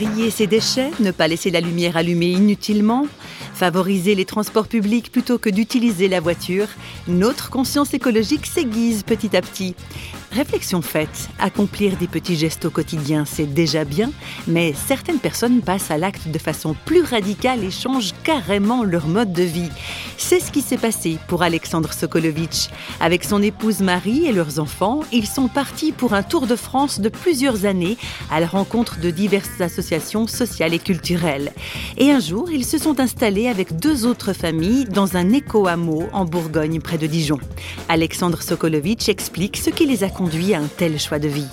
Trier ses déchets, ne pas laisser la lumière allumée inutilement, favoriser les transports publics plutôt que d'utiliser la voiture, notre conscience écologique s'aiguise petit à petit. Réflexion faite, accomplir des petits gestes au quotidien, c'est déjà bien, mais certaines personnes passent à l'acte de façon plus radicale et changent carrément leur mode de vie. C'est ce qui s'est passé pour Alexandre Sokolovitch. Avec son épouse Marie et leurs enfants, ils sont partis pour un tour de France de plusieurs années à la rencontre de diverses associations sociales et culturelles. Et un jour, ils se sont installés avec deux autres familles dans un éco-hameau en Bourgogne près de Dijon. Alexandre Sokolovitch explique ce qui les a conduit à un tel choix de vie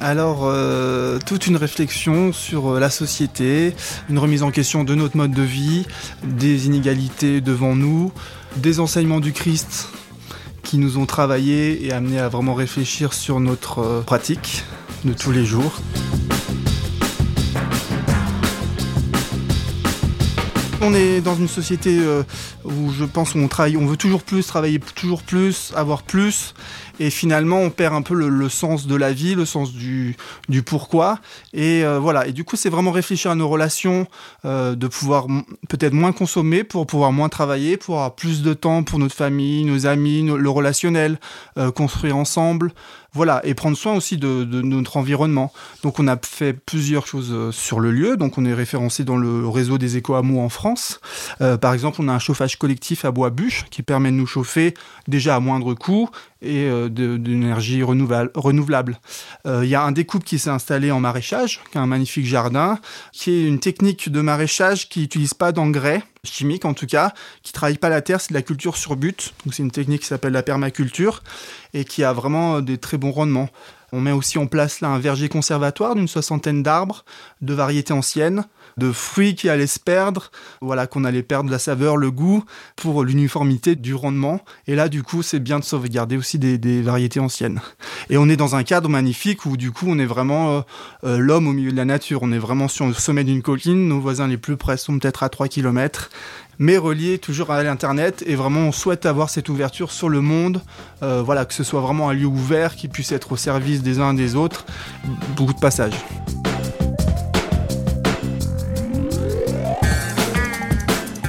alors, euh, toute une réflexion sur euh, la société, une remise en question de notre mode de vie, des inégalités devant nous, des enseignements du Christ qui nous ont travaillé et amené à vraiment réfléchir sur notre euh, pratique de tous les jours. On est dans une société où je pense qu'on travaille, on veut toujours plus, travailler toujours plus, avoir plus, et finalement on perd un peu le, sens de la vie, le sens du, pourquoi. Et euh, voilà. Et du coup, c'est vraiment réfléchir à nos relations, euh, de pouvoir peut-être moins consommer pour pouvoir moins travailler, pour avoir plus de temps pour notre famille, nos amis, le relationnel, euh, construire ensemble. Voilà, et prendre soin aussi de, notre environnement. Donc on a fait plusieurs choses euh, sur le lieu. Donc on est référencé dans le réseau des éco-hameaux en France. Euh, par exemple, on a un chauffage collectif à bois bûche qui permet de nous chauffer déjà à moindre coût et euh, d'énergie renouvelable. Il y a un découpe qui s'est installé en maraîchage, qui a un magnifique jardin, qui est une technique de maraîchage qui n'utilise pas d'engrais chimique en tout cas, qui travaille pas la terre, c'est de la culture sur but. C'est une technique qui s'appelle la permaculture et qui a vraiment des très bons rendements. On met aussi en place là un verger conservatoire d'une soixantaine d'arbres de variétés anciennes de fruits qui allaient se perdre, voilà, qu'on allait perdre la saveur, le goût, pour l'uniformité du rendement. Et là, du coup, c'est bien de sauvegarder aussi des, variétés anciennes. Et on est dans un cadre magnifique où, du coup, on est vraiment euh, euh, l'homme au milieu de la nature. On est vraiment sur le sommet d'une colline. Nos voisins les plus près sont peut-être à 3 km mais relié toujours à l'internet et vraiment on souhaite avoir cette ouverture sur le monde euh, voilà que ce soit vraiment un lieu ouvert qui puisse être au service des uns des autres. Beaucoup de passages.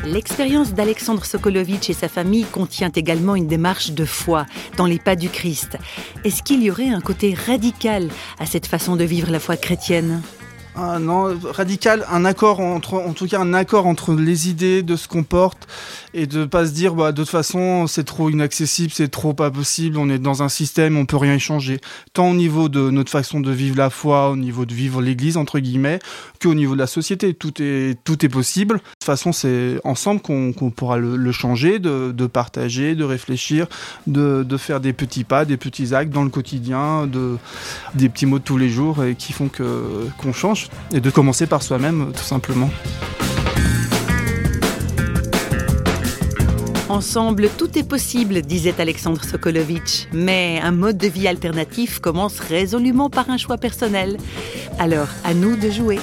L'expérience d'Alexandre Sokolovitch et sa famille contient également une démarche de foi dans les pas du Christ. Est-ce qu'il y aurait un côté radical à cette façon de vivre la foi chrétienne? Ah non, radical, un accord entre, en tout cas un accord entre les idées de ce qu'on porte et de pas se dire bah de toute façon c'est trop inaccessible, c'est trop pas possible, on est dans un système, on peut rien y changer. Tant au niveau de notre façon de vivre la foi, au niveau de vivre l'Église entre guillemets, qu'au niveau de la société, tout est tout est possible. Façon c'est ensemble qu'on pourra le, changer, de, partager, de réfléchir, de, faire des petits pas, des petits actes dans le quotidien, de des petits mots de tous les jours qui font qu'on change et de commencer par soi-même tout simplement. Ensemble, tout est possible, disait Alexandre Sokolovitch. Mais un mode de vie alternatif commence résolument par un choix personnel. Alors, à nous de jouer.